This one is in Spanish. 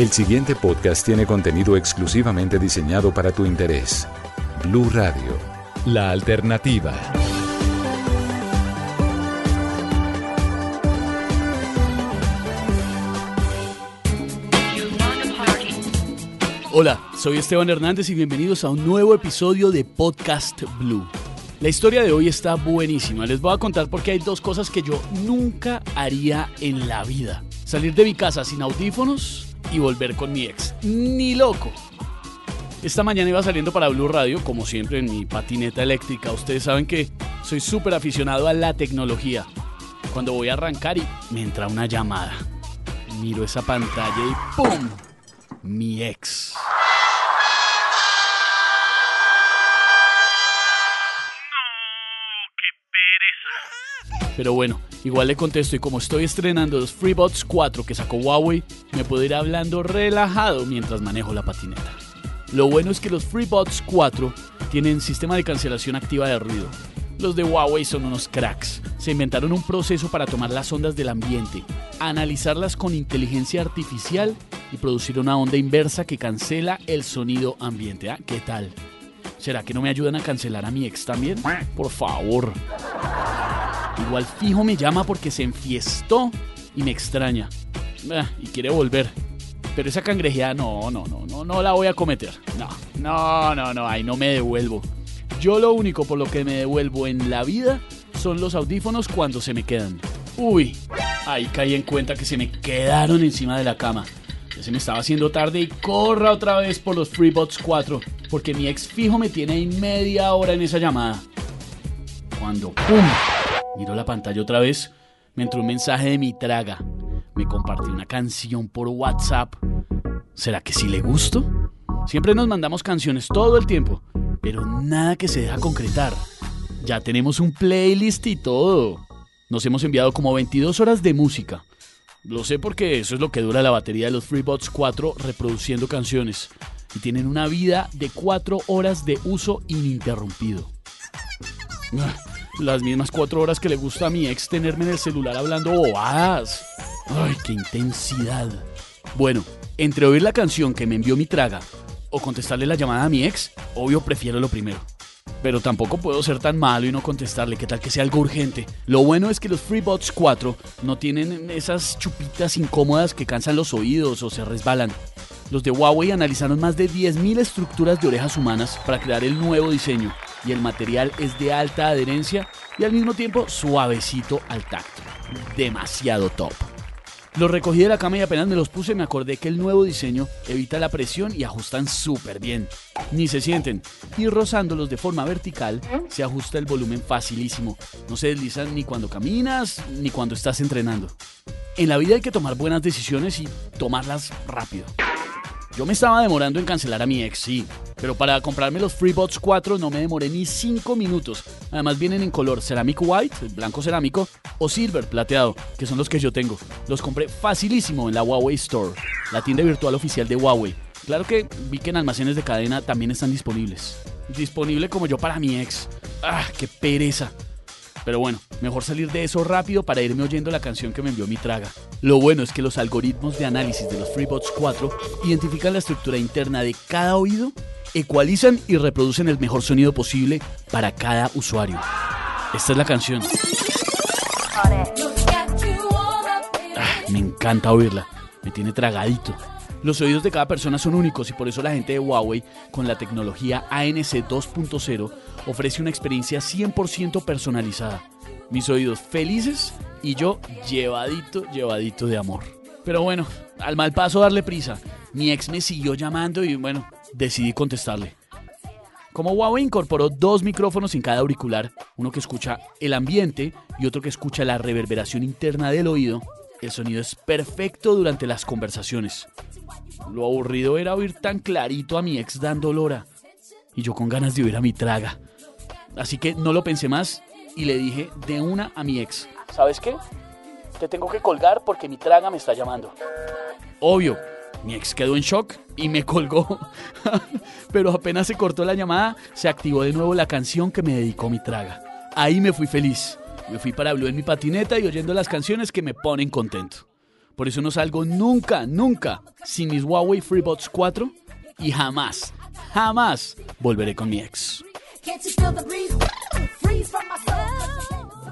El siguiente podcast tiene contenido exclusivamente diseñado para tu interés. Blue Radio, la alternativa. Hola, soy Esteban Hernández y bienvenidos a un nuevo episodio de Podcast Blue. La historia de hoy está buenísima. Les voy a contar porque hay dos cosas que yo nunca haría en la vida. Salir de mi casa sin audífonos y volver con mi ex. Ni loco. Esta mañana iba saliendo para Blue Radio, como siempre en mi patineta eléctrica. Ustedes saben que soy súper aficionado a la tecnología. Cuando voy a arrancar y me entra una llamada. Miro esa pantalla y ¡pum! Mi ex. Pero bueno, igual le contesto y como estoy estrenando los FreeBots 4 que sacó Huawei, me puedo ir hablando relajado mientras manejo la patineta. Lo bueno es que los FreeBots 4 tienen sistema de cancelación activa de ruido. Los de Huawei son unos cracks. Se inventaron un proceso para tomar las ondas del ambiente, analizarlas con inteligencia artificial y producir una onda inversa que cancela el sonido ambiente. ¿Ah? ¿Qué tal? ¿Será que no me ayudan a cancelar a mi ex también? Por favor. Igual fijo me llama porque se enfiestó y me extraña. Ah, y quiere volver. Pero esa cangrejeada no, no, no, no, no la voy a cometer. No, no, no, no, ahí no me devuelvo. Yo lo único por lo que me devuelvo en la vida son los audífonos cuando se me quedan. Uy, ahí caí en cuenta que se me quedaron encima de la cama. Ya se me estaba haciendo tarde y corra otra vez por los FreeBots 4, porque mi ex fijo me tiene ahí media hora en esa llamada. Cuando ¡pum! Miro la pantalla otra vez, me entró un mensaje de mi traga. Me compartió una canción por WhatsApp. ¿Será que sí le gusto? Siempre nos mandamos canciones todo el tiempo, pero nada que se deja concretar. Ya tenemos un playlist y todo. Nos hemos enviado como 22 horas de música. Lo sé porque eso es lo que dura la batería de los FreeBots 4 reproduciendo canciones. Y tienen una vida de 4 horas de uso ininterrumpido. Las mismas 4 horas que le gusta a mi ex tenerme en el celular hablando bobadas. ¡Ay, qué intensidad! Bueno, entre oír la canción que me envió mi traga o contestarle la llamada a mi ex, obvio prefiero lo primero. Pero tampoco puedo ser tan malo y no contestarle, qué tal que sea algo urgente. Lo bueno es que los FreeBots 4 no tienen esas chupitas incómodas que cansan los oídos o se resbalan. Los de Huawei analizaron más de 10.000 estructuras de orejas humanas para crear el nuevo diseño y el material es de alta adherencia y al mismo tiempo suavecito al tacto. Demasiado top. Los recogí de la cama y apenas me los puse me acordé que el nuevo diseño evita la presión y ajustan súper bien. Ni se sienten. Y rozándolos de forma vertical se ajusta el volumen facilísimo. No se deslizan ni cuando caminas ni cuando estás entrenando. En la vida hay que tomar buenas decisiones y tomarlas rápido. Yo me estaba demorando en cancelar a mi ex, sí, pero para comprarme los FreeBots 4 no me demoré ni 5 minutos. Además vienen en color Ceramic White, blanco cerámico, o Silver plateado, que son los que yo tengo. Los compré facilísimo en la Huawei Store, la tienda virtual oficial de Huawei. Claro que vi que en almacenes de cadena también están disponibles. Disponible como yo para mi ex. ¡Ah, qué pereza! Pero bueno, mejor salir de eso rápido para irme oyendo la canción que me envió mi traga. Lo bueno es que los algoritmos de análisis de los FreeBots 4 identifican la estructura interna de cada oído, ecualizan y reproducen el mejor sonido posible para cada usuario. Esta es la canción. Ah, me encanta oírla, me tiene tragadito. Los oídos de cada persona son únicos y por eso la gente de Huawei, con la tecnología ANC 2.0, ofrece una experiencia 100% personalizada. Mis oídos felices y yo llevadito, llevadito de amor. Pero bueno, al mal paso darle prisa. Mi ex me siguió llamando y bueno, decidí contestarle. Como Huawei incorporó dos micrófonos en cada auricular, uno que escucha el ambiente y otro que escucha la reverberación interna del oído, el sonido es perfecto durante las conversaciones. Lo aburrido era oír tan clarito a mi ex dando lora. Y yo con ganas de oír a mi traga. Así que no lo pensé más y le dije de una a mi ex. ¿Sabes qué? Te tengo que colgar porque mi traga me está llamando. Obvio, mi ex quedó en shock y me colgó. Pero apenas se cortó la llamada, se activó de nuevo la canción que me dedicó mi traga. Ahí me fui feliz. Me fui para Blue en mi patineta y oyendo las canciones que me ponen contento. Por eso no salgo nunca, nunca sin mis Huawei FreeBuds 4 y jamás, jamás volveré con mi ex.